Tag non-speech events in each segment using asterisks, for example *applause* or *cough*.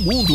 mundo.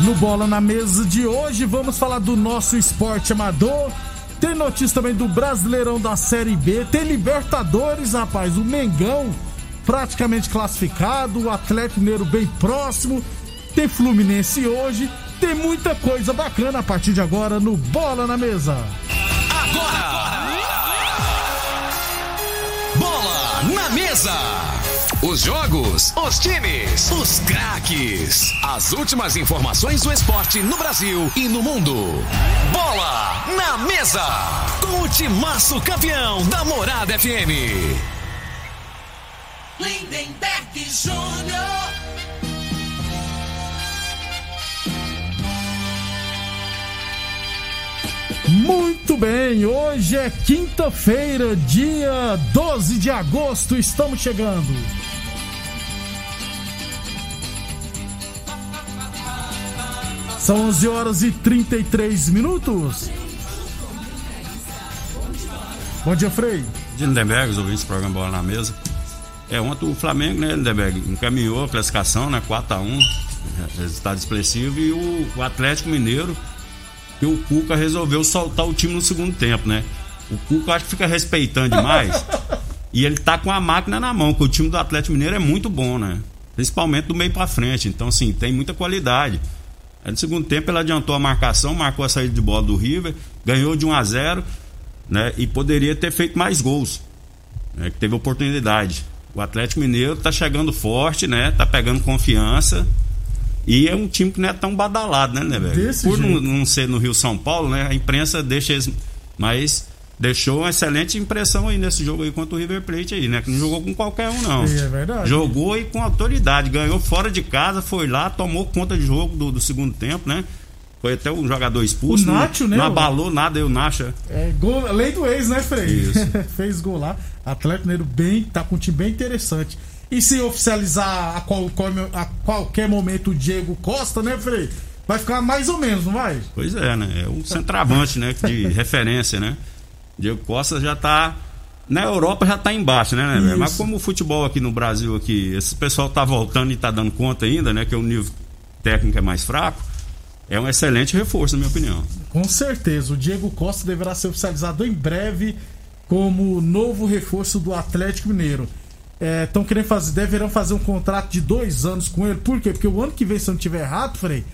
No Bola na Mesa de hoje, vamos falar do nosso esporte amador. Tem notícia também do Brasileirão da Série B. Tem Libertadores, rapaz. O Mengão praticamente classificado. O Atlético Mineiro bem próximo. Tem Fluminense hoje. Tem muita coisa bacana a partir de agora no Bola na Mesa. Bola na mesa. Os jogos, os times, os craques. As últimas informações do esporte no Brasil e no mundo. Bola na mesa. Com o timaço campeão da Morada FM. Lindenberg Júnior. Muito bem, hoje é quinta-feira, dia 12 de agosto, estamos chegando. São 11 horas e 33 minutos. Bom dia, Frei. de Lindenberg, os ouvintes do programa Bola na Mesa. É, ontem o Flamengo, né, Lindenberg, encaminhou a classificação, né, 4x1, resultado expressivo, e o, o Atlético Mineiro, que o Cuca resolveu soltar o time no segundo tempo, né? O Cuca acho que fica respeitando demais, e ele tá com a máquina na mão, porque o time do Atlético Mineiro é muito bom, né? Principalmente do meio pra frente, então assim, tem muita qualidade. Aí no segundo tempo ele adiantou a marcação, marcou a saída de bola do River, ganhou de 1 a 0 né? E poderia ter feito mais gols. Né? Que teve oportunidade. O Atlético Mineiro tá chegando forte, né? Tá pegando confiança. E é um time que não é tão badalado, né, né, velho? Por não, não ser no Rio São Paulo, né? A imprensa deixa eles. Mas deixou uma excelente impressão aí nesse jogo aí contra o River Plate aí, né? Que não jogou com qualquer um, não. É verdade. Jogou e com autoridade. Ganhou fora de casa, foi lá, tomou conta de jogo do, do segundo tempo, né? Foi até um jogador expulso. O Nacho, não, né, Não abalou nada aí o Nacho. É, gol, lei do ex, né, Frei? Isso. *laughs* Fez gol lá. Atlético Mineiro bem, tá com um time bem interessante. E se oficializar a, qual- a qualquer momento o Diego Costa, né, Frei? Vai ficar mais ou menos, não vai? Pois é, né? É um centroavante, né? De *laughs* referência, né? Diego Costa já tá. Na Europa já tá embaixo, né, né? Mas como o futebol aqui no Brasil, aqui, esse pessoal tá voltando e tá dando conta ainda, né? Que o nível técnico é mais fraco, é um excelente reforço, na minha opinião. Com certeza, o Diego Costa deverá ser oficializado em breve como novo reforço do Atlético Mineiro. Estão querendo fazer, deverão fazer um contrato de dois anos com ele. Por quê? Porque o ano que vem, se eu não tiver errado, Frei,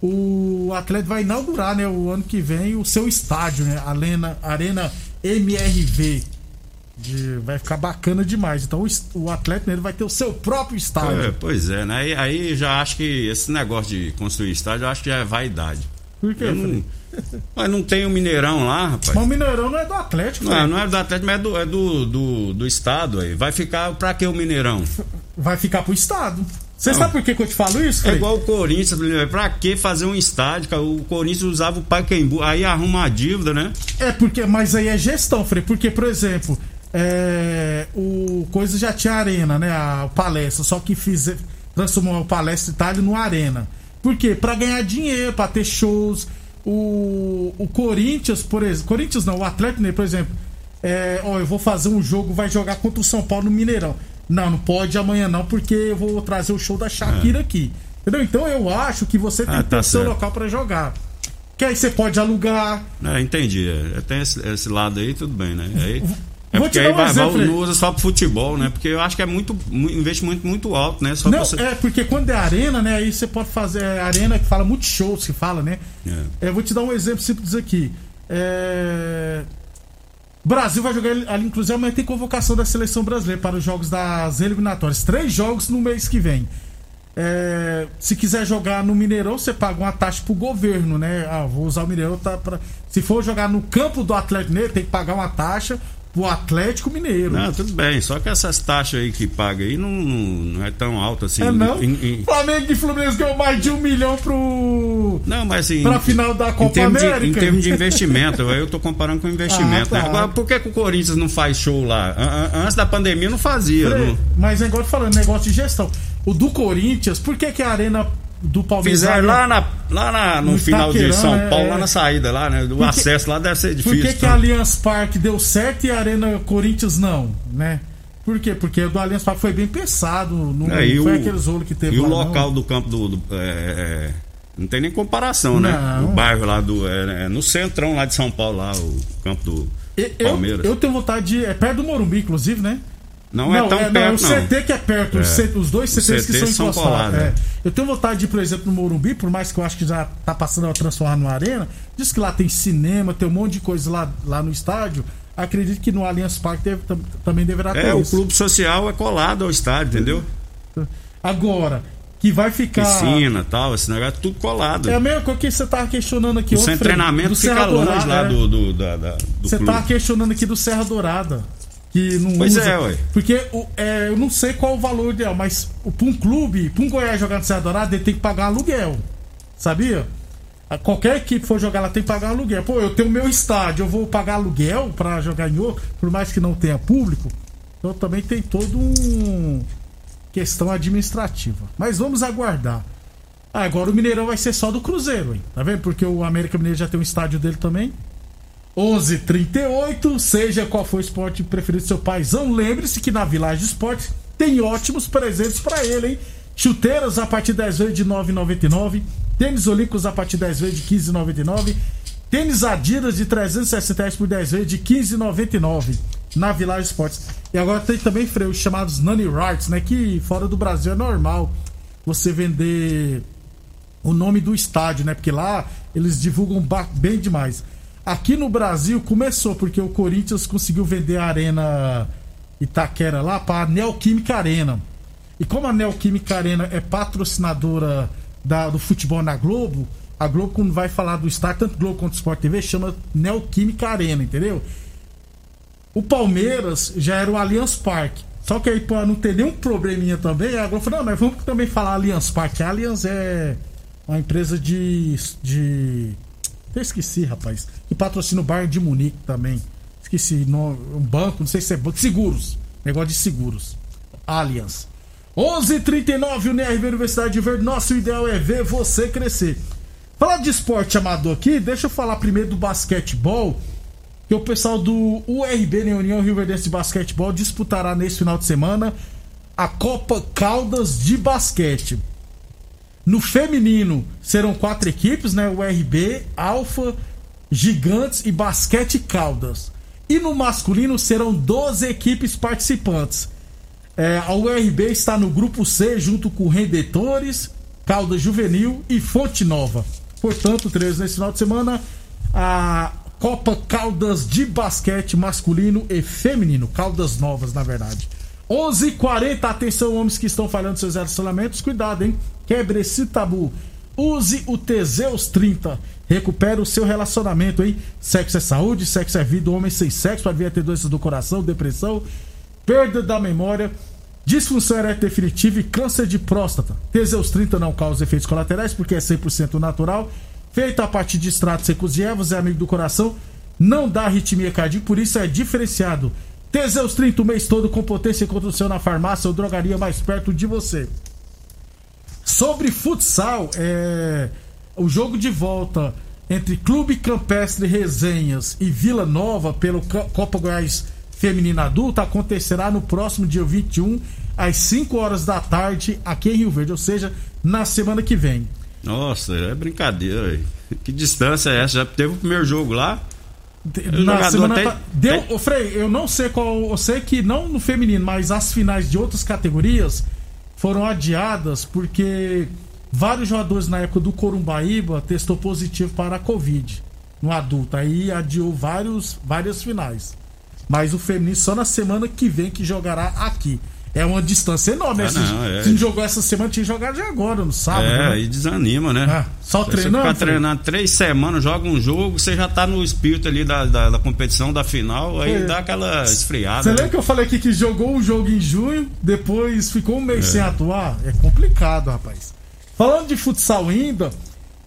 o Atlético vai inaugurar, né? O ano que vem o seu estádio, né? Arena, Arena MRV. De- vai ficar bacana demais. Então o, o Atlético Mineiro vai ter o seu próprio É, estádio. pois é, né? Aí, aí já acho que esse negócio de construir estádio, eu acho que já é vaidade. Por quê, não, mas não tem o Mineirão lá, rapaz. Mas o Mineirão não é do Atlético. Não, não é do Atlético, mas é do, é do, do, do estado aí. Vai ficar pra que o Mineirão? Vai ficar pro estado. Você sabe por que, que eu te falo isso, É igual o Corinthians, pra que fazer um estádio? cara? O Corinthians usava o Pacaembu, aí arruma a dívida, né? É porque, mas aí é gestão, Frei. Porque, por exemplo, é, o coisa já tinha arena, né? A palestra, só que fiz, transformou a palestra Itália no arena. Por quê? Pra ganhar dinheiro, pra ter shows. O, o Corinthians, por exemplo. Corinthians não, o Atlético, Mineiro, por exemplo. É, ó, eu vou fazer um jogo, vai jogar contra o São Paulo no Mineirão. Não, não pode amanhã não, porque eu vou trazer o show da Shakira aqui. Entendeu? Então eu acho que você tem É. Ah, que tá ter o seu local pra jogar. Que aí você pode alugar. É, entendi. É, tem esse, esse lado aí, tudo bem, né? Aí, é Vou porque te aí dar um vai, exemplo não usa só pro futebol, né? Porque eu acho que é muito, mu- investimento muito alto, né? Só Não, você... é, porque quando é arena, né? Aí você pode fazer. É arena que fala muito show, se fala, né? É. Eu vou te dar um exemplo simples aqui. É... Brasil vai jogar ali, inclusive amanhã tem convocação da seleção brasileira para os jogos das eliminatórias. Três jogos no mês que vem. É, se quiser jogar no Mineirão, você paga uma taxa pro governo, né? Ah, vou usar o Mineirão tá. Se for jogar no campo do Atlético Mineiro, tem que pagar uma taxa pro Atlético Mineiro. Não, tudo bem. Só que essas taxas aí que paga aí não, não é tão alta assim. é não? Em- em- Flamengo e Fluminense ganhou mais de um milhão pro. Não, mas assim. Pra final da Copa em termos de- América. em termos de *laughs* investimento, aí eu tô comparando com investimento. Ah, tá. né? Agora, por que, que o Corinthians não faz show lá? An- an- Antes da pandemia não fazia. Peraí, Não... Mas é igual falando, negócio de gestão. O do Corinthians, por que, que a arena do Palmeiras. Fizeram lá, na, lá na- no, No final de São é, Paulo, é. lá na saída, lá, né? O Por que- acesso lá deve ser Por difícil. que, que tá? a Allianz Parque deu certo e a Arena Corinthians não, né? Por quê? Porque o do Allianz Parque foi bem pensado. Não, É, não foi o- aqueles rolos que teve E o lá, não. local do campo do. do- é, é, não tem nem comparação, né? Não. O bairro lá do. É, é no centrão lá de São Paulo, lá, o campo do Eu, Palmeiras. eu tenho vontade de. É perto do Morumbi, inclusive, né? Não, é tão não, perto, o não. CT que é perto, os, É. Os dois CTs que CTs são são encostados. colados, é. é. Eu tenho vontade de ir, por exemplo, no Morumbi, por mais que eu acho que já tá passando a transformar numa arena. Diz que lá tem cinema, tem um monte de coisa lá, lá no estádio. Acredito que no Allianz Parque deve- tam- também deverá ter É, o isso. clube social é colado ao estádio, entendeu? Agora, que vai ficar. Piscina tal, esse negócio é tudo colado. É a mesma coisa que você tava questionando aqui o ontem, treinamento do fica Serra longe Dourada, lá é. do, do, da, da- do Você clube. tava questionando aqui do Serra Dourada. Que não Pois usa. é, ué. Porque o- é, eu não sei qual o valor ideal, mas pra um clube, pra um Goiás jogar no Serra Dourada, ele tem que pagar aluguel. Sabia? Qualquer equipe for jogar lá tem que pagar aluguel. Pô, eu tenho meu estádio, eu vou pagar aluguel pra jogar em outro, por mais que não tenha público. Então também tem todo um questão administrativa. Mas vamos aguardar. Ah, agora o Mineirão vai ser só do Cruzeiro, hein? Tá vendo? Porque o América Mineiro já tem um estádio dele também. 11:38, seja qual for o esporte preferido do seu paizão, lembre-se que na Village Esportes tem ótimos presentes pra ele, hein? Chuteiras a partir de 10 vezes de 9,99, tênis olímpicos a partir de 10 vezes de 15,99, tênis Adidas de 360 reais por 10 vezes de 15,99 na Village Esportes. E agora tem também freios chamados Nani Rights, né? Que fora do Brasil é normal você vender o nome do estádio, né? Porque lá eles divulgam bem demais. Aqui no Brasil começou porque o Corinthians conseguiu vender a Arena Itaquera lá para a Neoquímica Arena. E como a Neoquímica Arena é patrocinadora da- do futebol na Globo, a Globo quando vai falar do estádio, tanto Globo quanto Sport TV, chama Neoquímica Arena, entendeu? O Palmeiras já era o Allianz Parque. Só que aí, pra não ter nenhum probleminha também, a Globo falou: não, mas vamos também falar Allianz Parque. A Allianz é uma empresa de. de. Eu esqueci, rapaz. Que patrocina o Bayern de Munique também. Esqueci, no- um banco, não sei se é banco. Seguros. Negócio de seguros. Allianz. 11:39 UNRV Universidade de Verde. Nosso ideal é ver você crescer. Falar de esporte amador aqui, deixa eu falar primeiro do basquetebol que o pessoal do URB, né, União Rio Verdense de Basquetebol, disputará nesse final de semana a Copa Caldas de Basquete. No feminino serão quatro equipes, né? URB, Alfa, Gigantes e Basquete Caldas. E no masculino serão 12 equipes participantes. É, a URB está no grupo C junto com Rendetores, Caldas Juvenil e Fonte Nova. Portanto, três nesse final de semana, a Copa Caldas de basquete masculino e feminino, Caldas Novas, na verdade. 11:40 atenção homens que estão falhando seus relacionamentos, cuidado, hein? Quebre esse tabu. Use o Teseus 30. Recupere o seu relacionamento, hein? Sexo é saúde, sexo é vida. Homem sem sexo pode vir a ter doenças do coração, depressão, perda da memória, disfunção erétil definitiva e câncer de próstata. Teseus 30 não causa efeitos colaterais porque é 100% natural, feito a partir de extratos secos e ervas, é amigo do coração, não dá arritmia cardíaca, por isso é diferenciado. Teseus 30 o mês todo com potência contra o seu na farmácia ou drogaria mais perto de você. Sobre futsal, é, o jogo de volta entre Clube Campestre Resenhas e Vila Nova pelo Co- Copa Goiás Feminina Adulta acontecerá no próximo dia 21 às 5 horas da tarde aqui em Rio Verde, ou seja, na semana que vem. Nossa, é brincadeira. aí. Que distância é essa? Já teve o primeiro jogo lá? Na jogador semana pa- deu, tem- ô Frei, eu não sei qual, eu sei que não no feminino, mas as finais de outras categorias foram adiadas porque vários jogadores na época do Corumbaíba testou positivo para a Covid no adulto. Aí adiou vários, várias finais. Mas o feminino só na semana que vem que jogará aqui. É uma distância enorme. Ah, né? Se- não, é. Se jogou essa semana, tinha jogar já agora, no sábado. É, né? aí desanima, né? Ah, só Você treinando, ficar filho? treinando três semanas, joga um jogo, você já tá no espírito ali da, da, da competição, da final, aí É. dá aquela esfriada. Você né? lembra que eu falei aqui que jogou o jogo em junho, depois ficou um mês sem atuar? É complicado, rapaz. Falando de futsal ainda,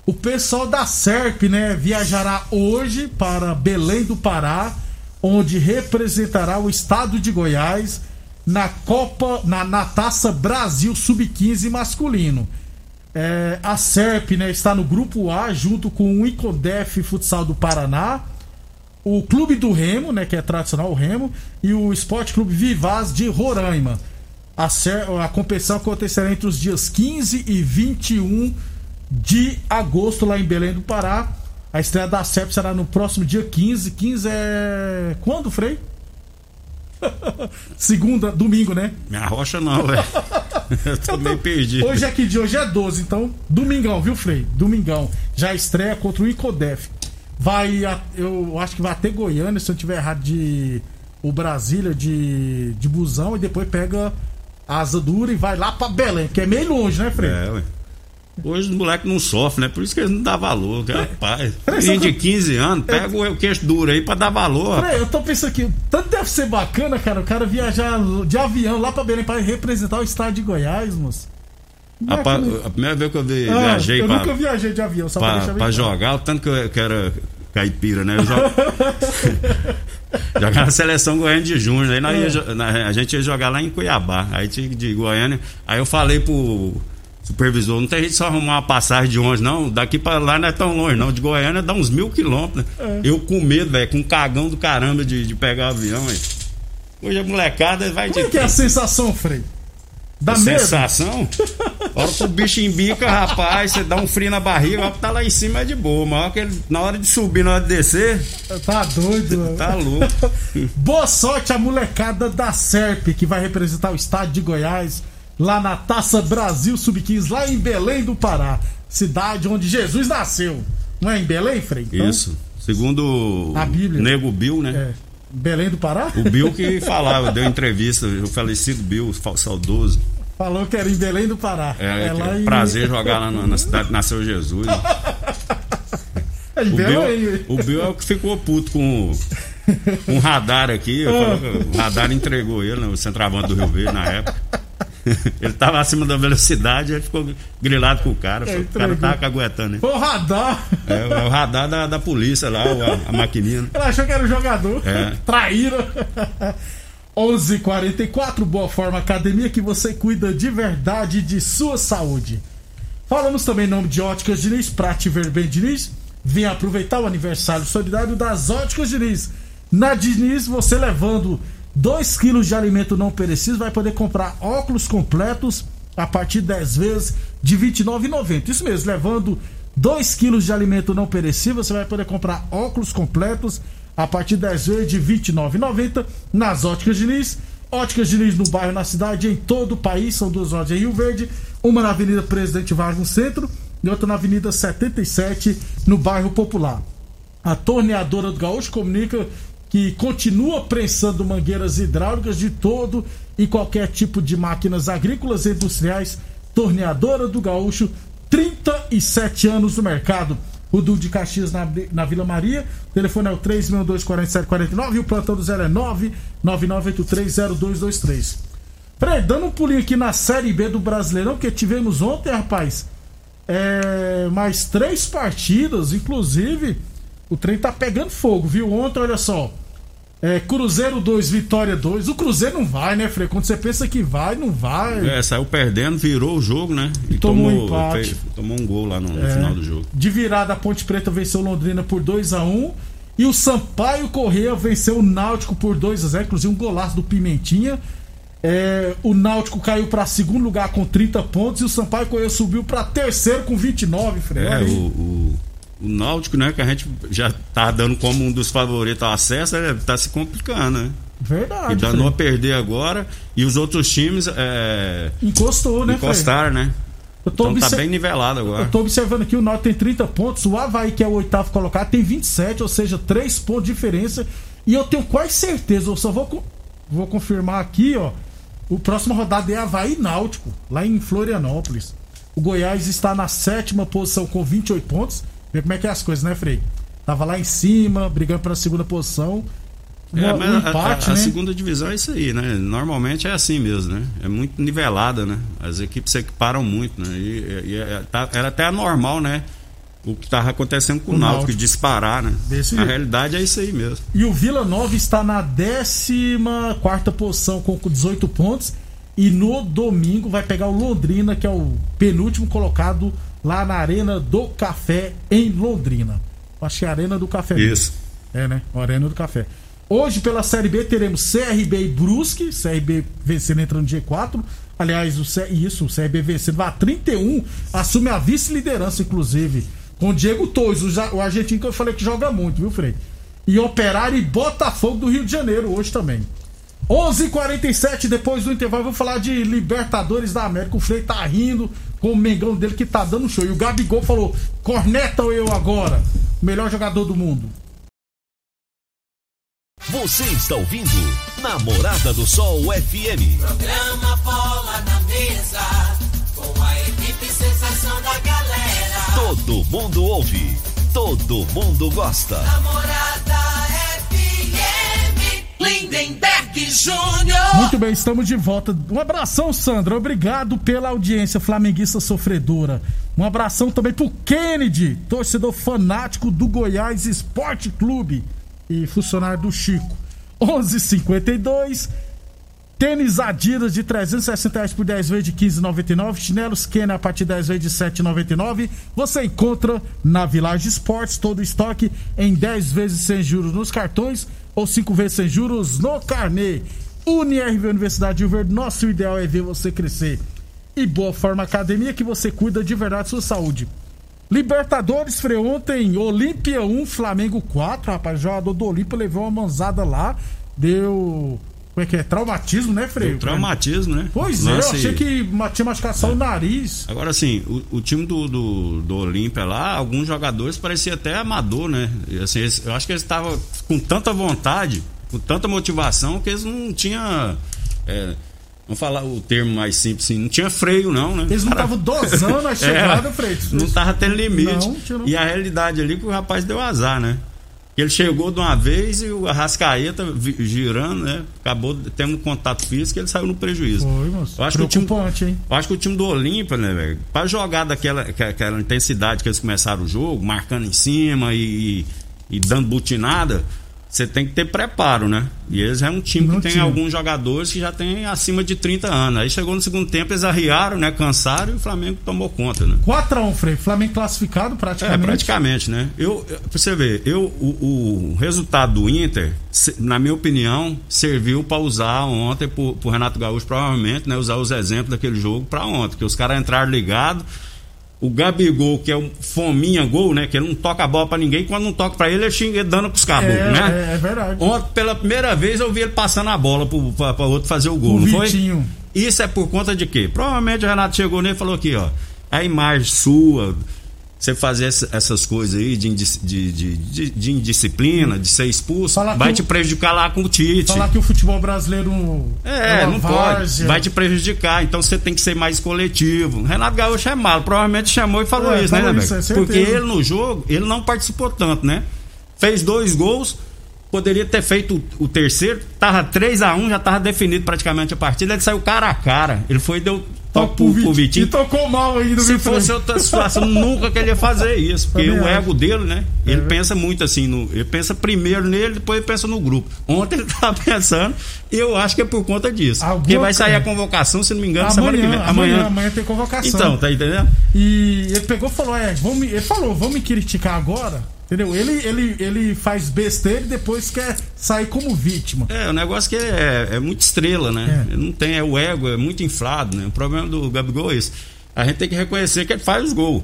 o pessoal da SERP, né, viajará hoje para Belém do Pará, onde representará o estado de Goiás na Copa, na, na Taça Brasil Sub-15 masculino. É, a SERP né, está no grupo A junto com o Incodef Futsal do Paraná, o Clube do Remo, né, que é tradicional o Remo, e o Esporte Clube Vivaz de Roraima. A, ser- a competição acontecerá entre os dias 15 e 21 de agosto lá em Belém do Pará. A estreia da SERP será no próximo dia 15. 15 é. Quando, Frei? *laughs* Segunda, domingo, né? Minha rocha não, velho. Eu tô meio perdido. Hoje é que dia? Hoje é 12, então domingão, viu, Frei? Domingão. Já estreia contra o Incodef. Vai, a- eu acho que vai até Goiânia, se eu tiver errado, de o Brasília de, de busão e depois pega a asa dura e vai lá pra Belém, que é meio longe, né, Frei? É, ué. Hoje os moleques não sofrem, né? Por isso que eles não dão valor. que, Rapaz, Peraí, menino só de que- 15 anos, pega o queixo duro aí pra dar valor. Frei, eu tô pensando aqui, tanto deve ser bacana, cara, o cara viajar de avião lá pra Belém pra representar o estado de Goiás, moço. É Rapaz, aquele- a primeira vez que eu vi- Ah, viajei eu pra, nunca viajei de avião, só pra, pra, deixar bem pra jogar, o tanto que eu, que era caipira, né? Eu jogo... *laughs* Jogava na seleção Goiânia de Júnior. Aí É. ia a gente ia jogar lá em Cuiabá. Aí tinha de Goiânia. Aí eu falei pro supervisor: não tem jeito de só arrumar uma passagem de onde, não. Daqui pra lá não é tão longe, não. De Goiânia dá uns mil quilômetros. né? Eu com medo, velho, com um cagão do caramba de, de pegar o avião. véio. Hoje a molecada vai Como é de que é a sensação, Frei? Dá medo? sensação. A hora que o bicho embica, rapaz, você dá um frio na barriga, a que tá lá em cima é de boa. Mas a que ele- na hora de subir, na hora de descer, Tá doido, *laughs* mano. tá louco. Boa sorte à molecada da SERP, que vai representar o estado de Goiás lá na Taça Brasil Sub-15, lá em Belém do Pará, cidade onde Jesus nasceu. Não é em Belém, Frei? Então, Isso. Segundo A Bíblia. o Nego Bill, né? É. Belém do Pará? O Bill que falava, deu entrevista, o falecido Bill, saudoso. Falou que era em Belém do Pará. É, que lá é em... prazer jogar lá na, na cidade que nasceu Jesus. É O. Bill, o Bill é o que ficou puto com, o radar aqui. Falou O radar entregou ele, né, o centroavante do Rio Verde na época. *laughs* Ele tava acima da velocidade, ele ficou grilado com o cara. É, o cara tava caguetando. né? O radar. É, o- é o radar da, da polícia lá, a, a maquininha. né? Ela achou que era o jogador. É. *laughs* Traíra. *laughs* 11:44 Boa Forma Academia que você cuida de verdade de sua saúde. Falamos também em nome de Óticas Diniz, pra te ver bem Diniz. Venha aproveitar o aniversário solidário das Óticas Diniz. Na Diniz, você levando 2 quilos de alimento não perecível, vai poder comprar óculos completos a partir de 10 vezes de R$ 29,90. Isso mesmo, levando 2 quilos de alimento não perecível, você vai poder comprar óculos completos a partir de 10 vezes de R$ 29,90 nas Óticas Diniz. Óticas Diniz no bairro, na cidade, em todo o país. São duas lojas em Rio Verde. Uma na Avenida Presidente Vargas, no centro. E outra na Avenida 77, no bairro Popular. A torneadora do Gaúcho comunica que continua prensando mangueiras hidráulicas de todo e qualquer tipo de máquinas agrícolas e industriais. Torneadora do Gaúcho, 37 anos no mercado. O Du de Caxias na, na Vila Maria. O telefone é o 362-4749 e o plantão do zero é 999830223. Peraí, dando um pulinho aqui na Série B do Brasileirão, que tivemos ontem, rapaz. É, mais três partidas, inclusive. O trem tá pegando fogo, viu? Ontem, olha só. É, Cruzeiro 2, Vitória 2. O Cruzeiro não vai, né, Frei? Quando você pensa que vai, não vai. É, saiu perdendo, virou o jogo, né? E Tomou um tomou, empate. fez- tomou um gol lá no, no É. final do jogo. De virada, a Ponte Preta venceu Londrina por 2 a 1 E o Sampaio Correia venceu o Náutico por 2 a 0 Inclusive um golaço do Pimentinha. É, o Náutico caiu para segundo lugar com 30 pontos e o Sampaio Correia subiu para terceiro com 29, Frei. Olha É, o, o, o Náutico, né, que a gente já tá dando como um dos favoritos ao acesso, ele tá se complicando, né? Verdade. E danou a perder agora. E os outros times é, Encostou, né, Frei? encostaram, né? Então tá bem nivelado agora. eu tô observando aqui, o Náutico tem 30 pontos, o Havaí, que é o oitavo colocado, tem 27, ou seja, 3 pontos de diferença. E eu tenho quase certeza, eu só vou, vou confirmar aqui, ó. O próximo rodada é Havaí e Náutico, lá em Florianópolis. O Goiás está na sétima posição com 28 pontos. Vê como é que é as coisas, né, Frei? Tava lá em cima, brigando pela segunda posição. É, um a- empate, a, a né? segunda divisão é isso aí, né? Normalmente é assim mesmo, né? É muito nivelada, né? As equipes se equiparam muito, né? E, e- e- tá- era até anormal, né? O que estava acontecendo com o O Náutico, Náutico. disparar, né? Desse a jeito. realidade é isso aí mesmo. E o Vila Nova está na 14 posição com 18 pontos. E no domingo vai pegar o Londrina, que é o penúltimo colocado lá na Arena do Café em Londrina. Acho que é a Arena do Café. mesmo. Isso. É, né? Arena do Café. Hoje, pela Série B, teremos CRB e Brusque. CRB vencendo entrando no G4. Aliás, o C... isso, o CRB vencendo vai a 31. Assume a vice-liderança, inclusive. Com o Diego Torres, o, argentino que eu falei que joga muito, viu, Frei? E Operário e Botafogo do Rio de Janeiro hoje também. 11:47 h 47 depois do intervalo, vou falar de Libertadores da América. O Frei tá rindo com o Mengão dele que tá dando show. E o Gabigol falou: corneta eu agora. O melhor jogador do mundo. Você está ouvindo Namorada do Sol FM. Programa Bola na Mesa, com a equipe sensação da galera. Todo mundo ouve, todo mundo gosta. Namorada FM, Lindenberg Júnior. Muito bem, estamos de volta. Um abração, Sandra. Obrigado pela audiência flamenguista sofredora. Um abração também pro Kennedy, torcedor fanático do Goiás Esporte Clube e funcionário do Chico. 11:52 Tênis Adidas de 360 reais por 10 vezes de 15,99. Chinelos Kenner a partir de 10 vezes de 7,99. Você encontra na Village Esportes todo o estoque em 10 vezes sem juros nos cartões ou 5 vezes sem juros no carnê. UniRV Universidade de Rio nosso ideal é ver você crescer. E Boa Forma Academia que você cuida de verdade sua saúde. Libertadores freou ontem, Olímpia 1, Flamengo 4, rapaz, o jogador do Olímpia levou uma manzada lá, deu, como é que é, traumatismo, né, Freio? Traumatismo, né? Pois é, eu Lance- achei que tinha machucado só o nariz. Agora assim, o, o time do, do, do Olímpia lá, alguns jogadores parecia até amador, né? E, assim, eles- eu acho que eles estavam com tanta vontade, com tanta motivação, que eles não tinham. é, vamos falar o termo mais simples assim, não tinha freio, não, né? Eles não estavam dosando a *laughs* chegada, É, Freio. Não tava tendo limite. Não, não. E a realidade ali que o rapaz deu azar, né? Ele chegou de uma vez e o Arrascaeta girando, né? Acabou tendo contato físico e ele saiu no prejuízo. Foi, moço. Eu acho que o time- hein? Eu acho que o time do Olímpia, né, velho? Pra jogar daquela que- aquela intensidade que eles começaram o jogo, marcando em cima e, e dando butinada, você tem que ter preparo, né? E eles é um time Não que tem tinha. alguns jogadores que já tem acima de 30 anos. Aí chegou no segundo tempo, eles arriaram, né? Cansaram e o Flamengo tomou conta, né? 4x1, Freio. Flamengo classificado É, praticamente. praticamente, né? Eu, pra você ver, eu, o, o resultado do Inter, na minha opinião, serviu para usar ontem pro, pro Renato Gaúcho, provavelmente, né? Usar os exemplos daquele jogo para ontem, que os caras entraram ligados. O Gabigol, que é um fominha gol, né? Que ele não toca a bola pra ninguém, quando não toca pra ele, ele xinga ele dando pros caboclos, É, né? é, é verdade. Ontem, pela primeira vez, eu vi ele passando a bola pro, pra, pra outro fazer o gol, O não foi? Vitinho. Isso é por conta de quê? Provavelmente o Renato chegou nele e falou aqui, ó. A imagem sua, você fazer essa- essas coisas aí de, de, de, de- indisciplina, de ser expulso, Falar vai te prejudicar lá com o Tite. Falar que o futebol brasileiro É, uma não pode. Vai te prejudicar. Então você tem que ser mais coletivo. Renato Gaúcho é malo. Provavelmente chamou e falou É, isso, falou né, isso, é. Porque ele no jogo, ele não participou tanto, né? Fez dois gols. Poderia ter feito o, terceiro. Tava 3 a 1 já tava definido praticamente a partida. Ele saiu cara a cara. Ele foi deu pro, pro Vitinho. E tocou mal ainda, Se fosse outra situação, *laughs* nunca que ele ia fazer isso. Porque Também o ego dele, né? Ele É. pensa muito assim, no, ele pensa primeiro nele, depois ele pensa no grupo. Ontem ele *laughs* tava pensando, e eu acho que é por conta disso. Alguma Porque vai sair a convocação, se não me engano, semana que Amanhã, vem. amanhã, amanhã tem convocação. Então, tá entendendo? E ele pegou e falou: é, vão me, ele falou, vão me criticar agora. Entendeu? Ele, ele, ele faz besteira e depois quer sair como vítima. É, o negócio que ele é, é muito estrela, né? É. Não tem, é o ego, é muito inflado, né? O problema do Gabigol é isso. A gente tem que reconhecer que ele faz os gols.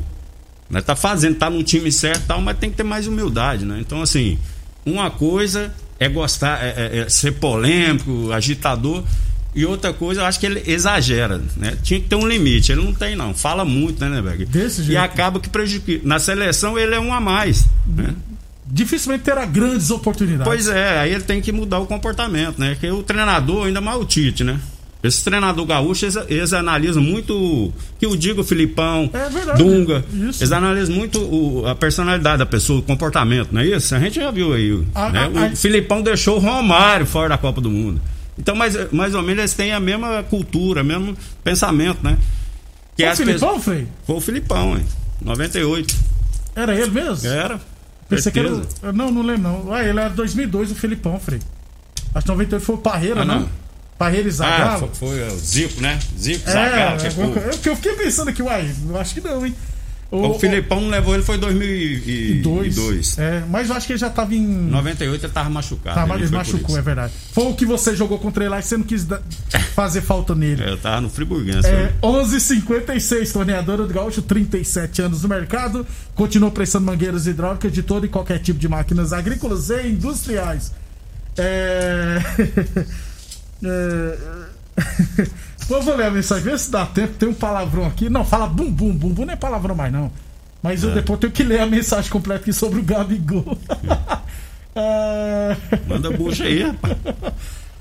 Né? Tá fazendo, tá no time certo e tal, mas tem que ter mais humildade, né? Então, assim, uma coisa é gostar, é, é- é ser polêmico, agitador, e outra coisa, eu acho que ele exagera, né? Tinha que ter um limite, ele não tem, não. Fala muito, né, Neberg? Desse E jeito. acaba que prejudica. Na seleção, ele é um a mais, né? Dificilmente terá grandes oportunidades. Pois é, aí ele tem que mudar o comportamento, né? Que o treinador, ainda mais o Tite, né? Esse treinador gaúcho, eles, eles analisam muito. Que eu digo, Filipão, É verdade, Dunga. isso. Eles analisam muito o- a personalidade da pessoa, o comportamento, não é isso? A gente já viu aí. A- né? a- a- o Filipão deixou o Romário fora da Copa do Mundo. Então, mais, mais ou menos, eles têm a mesma cultura, o mesmo pensamento, né? Que Foi o Filipão, pessoas- Frei? Foi o Filipão, hein? 98. Era ele mesmo? Era. Pensei que era. Não, não lembro não. Ah, ele era 2002, o Filipão, Frei. Acho que 98 foi o Parreira, Ah, não? não. Parreira e Ah, Zagallo. foi, foi o Zico, né? Zico, é, Zagallo, que é porque eu fiquei pensando aqui, uai, acho que não, hein? O, Filipão não levou ele foi em 2002. dois. É, mas eu acho que ele já tava em. 98 ele tava machucado. Tava, ele ele machucou, é verdade. Foi o que você jogou contra ele lá e você não quis da- fazer falta nele. É, eu tava no Friburguense. É, 11:56 torneadora do Gaúcho, 37 anos no mercado. Continua prestando mangueiras hidráulicas de todo e qualquer tipo de máquinas agrícolas e industriais. É. *laughs* é... Pô, vou ler a mensagem, vê se dá tempo. Tem um palavrão aqui. Não, fala bum bum. Bum não é palavrão mais, não. Mas eu depois tenho que ler a mensagem completa aqui sobre o Gabigol. *laughs* É... Manda bucha aí, rapaz.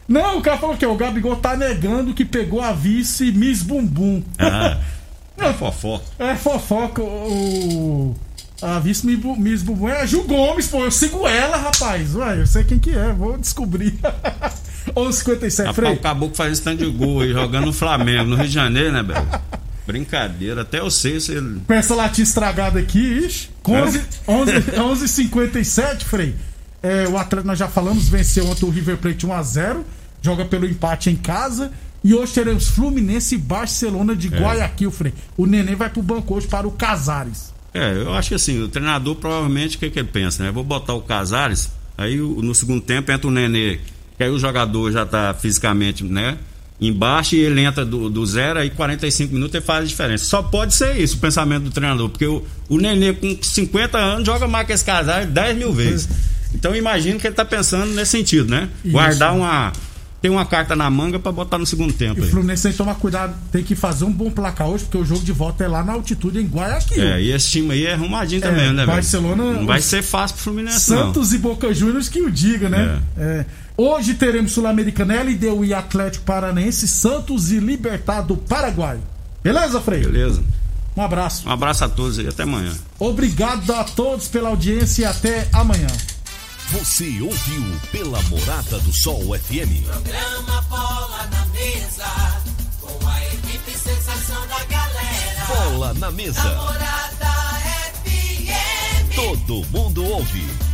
Não, o cara falou que o Gabigol tá negando que pegou a vice Miss Bumbum. Ah, *laughs* é fofoca. É fofoca, o. A vice Miss Bumbum é a Ju Gomes, pô. Eu sigo ela, rapaz. Ué, eu sei quem que é, vou descobrir. *laughs* 11:57 Rapaz, Frei. o caboclo faz esse tanto de gol aí, jogando no Flamengo, no Rio de Janeiro, né, velho? Brincadeira, até eu sei se ele. Peça latim estragada aqui, ixi. Com É. 11, 11, 11:57 Frei. É, o Atlético, nós já falamos, venceu ontem o River Plate 1x0. Joga pelo empate em casa. E hoje teremos Fluminense e Barcelona É. de Guayaquil, Frei. O Neném vai pro banco hoje para o Casares. É, eu acho que assim, o treinador provavelmente o que, que ele pensa, né? Vou botar o Casares, aí no segundo tempo entra o Nenê, que aí o jogador já tá fisicamente, né? Embaixo e ele entra do, do zero, aí 45 minutos ele faz a diferença. Só pode ser isso o pensamento do treinador, porque o, o Nenê com 50 anos joga mais que esse Casares 10 mil vezes. Então imagino que ele tá pensando nesse sentido, né? Isso. Guardar uma. Tem uma carta na manga pra botar no segundo tempo. E o. Fluminense tem que tomar cuidado, tem que fazer um bom placar hoje, porque o jogo de volta é lá na altitude em Guayaquil. É, e esse time aí é arrumadinho também, né, velho? Barcelona- Não vai ser fácil pro Fluminense, não. Santos e Boca Juniors que o diga, né? É. Hoje teremos Sul-Americana, LDU e Atlético Paranaense, Santos e Libertad do Paraguai. Beleza, Frei? Beleza. Um abraço. Um abraço a todos e até amanhã. Obrigado a todos pela audiência e até amanhã. Você ouviu pela Morada do Sol FM. Programa Bola na Mesa, com a equipe sensação da galera. Bola na mesa. Morada FM. Todo mundo ouve.